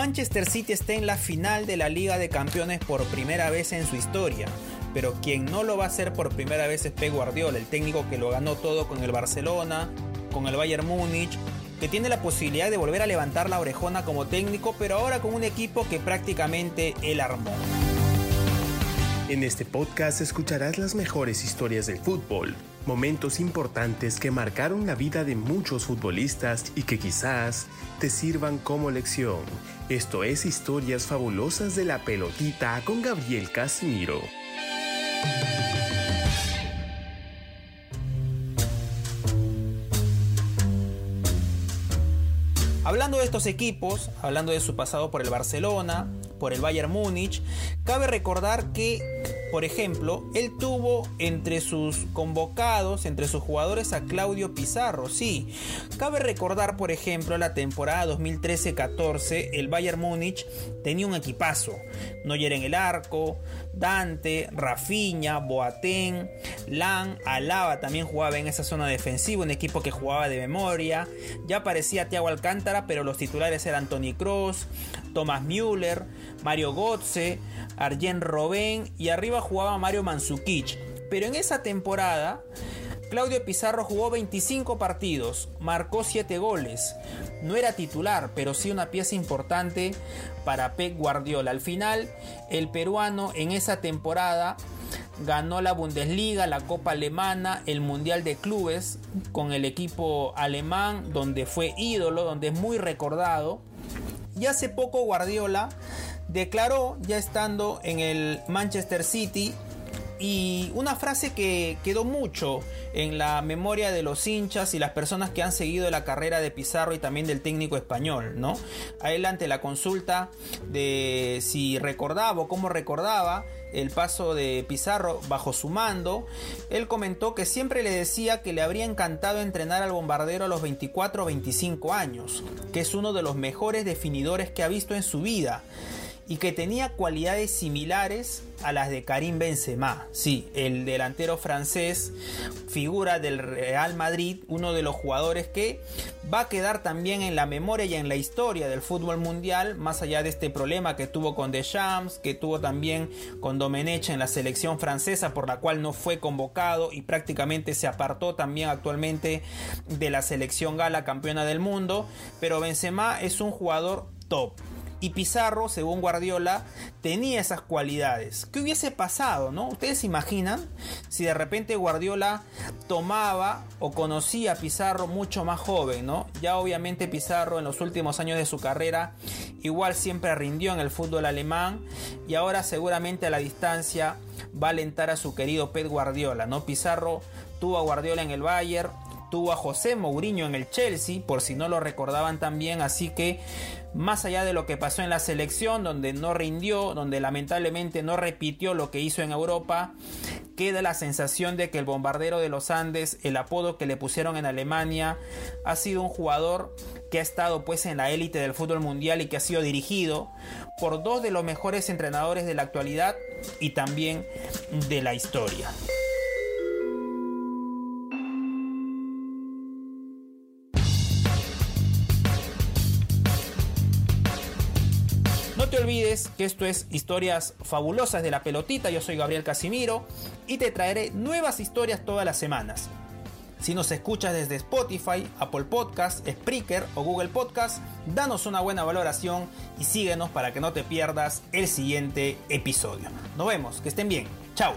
Manchester City está en la final de la Liga de Campeones por primera vez en su historia, pero quien no lo va a hacer por primera vez es Pep Guardiola, el técnico que lo ganó todo con el Barcelona, con el Bayern Múnich, que tiene la posibilidad de volver a levantar la orejona como técnico, pero ahora con un equipo que prácticamente él armó. En este podcast escucharás las mejores historias del fútbol, momentos importantes que marcaron la vida de muchos futbolistas y que quizás te sirvan como lección. Esto es Historias Fabulosas de la Pelotita con Gabriel Casimiro. Hablando de estos equipos, hablando de su pasado por el Barcelona, por el Bayern Múnich, cabe recordar que por ejemplo, él tuvo entre sus convocados, entre sus jugadores a Claudio Pizarro, sí. Cabe recordar, por ejemplo, la temporada 2013-14, el Bayern Múnich tenía un equipazo. Neuer en el arco, Dante, Rafinha, Boateng, Lan, Alaba también jugaba en esa zona defensiva, un equipo que jugaba de memoria. Ya parecía Thiago Alcántara, pero los titulares eran Tony Kroos, Thomas Müller, Mario Götze, Arjen Robben y arriba jugaba Mario Mandzukic. Pero en esa temporada Claudio Pizarro jugó 25 partidos, marcó 7 goles. No era titular, pero sí una pieza importante para Pep Guardiola. Al final, el peruano en esa temporada ganó la Bundesliga, la Copa Alemana, el Mundial de Clubes con el equipo alemán, donde fue ídolo, donde es muy recordado. Y hace poco Guardiola declaró, ya estando en el Manchester City, y una frase que quedó mucho en la memoria de los hinchas y las personas que han seguido la carrera de Pizarro y también del técnico español, ¿no? Adelante la consulta de si recordaba o cómo recordaba el paso de Pizarro bajo su mando, él comentó que siempre le decía que le habría encantado entrenar al bombardero a los 24 o 25 años, que es uno de los mejores definidores que ha visto en su vida y que tenía cualidades similares a las de Karim Benzema. Sí, el delantero francés, figura del Real Madrid, uno de los jugadores que va a quedar también en la memoria y en la historia del fútbol mundial, más allá de este problema que tuvo con Deschamps, que tuvo también con Domenech en la selección francesa, por la cual no fue convocado y prácticamente se apartó también actualmente de la selección gala campeona del mundo, pero Benzema es un jugador top y Pizarro, según Guardiola, tenía esas cualidades. ¿Qué hubiese pasado, no? Ustedes se imaginan si de repente Guardiola tomaba o conocía a Pizarro mucho más joven, ¿no? Ya obviamente Pizarro en los últimos años de su carrera igual siempre rindió en el fútbol alemán y ahora seguramente a la distancia va a alentar a su querido Pep Guardiola, ¿no? Pizarro tuvo a Guardiola en el Bayern, tuvo a José Mourinho en el Chelsea, por si no lo recordaban también, así que más allá de lo que pasó en la selección, donde no rindió, donde lamentablemente no repitió lo que hizo en Europa, queda la sensación de que el bombardero de los Andes, el apodo que le pusieron en Alemania, ha sido un jugador que ha estado pues en la élite del fútbol mundial y que ha sido dirigido por dos de los mejores entrenadores de la actualidad y también de la historia. Te olvides que esto es historias fabulosas de la pelotita. Yo soy Gabriel Casimiro y te traeré nuevas historias todas las semanas. Si nos escuchas desde Spotify, Apple Podcast, Spreaker o Google Podcast, danos una buena valoración y síguenos para que no te pierdas el siguiente episodio. Nos vemos, que estén bien. Chao.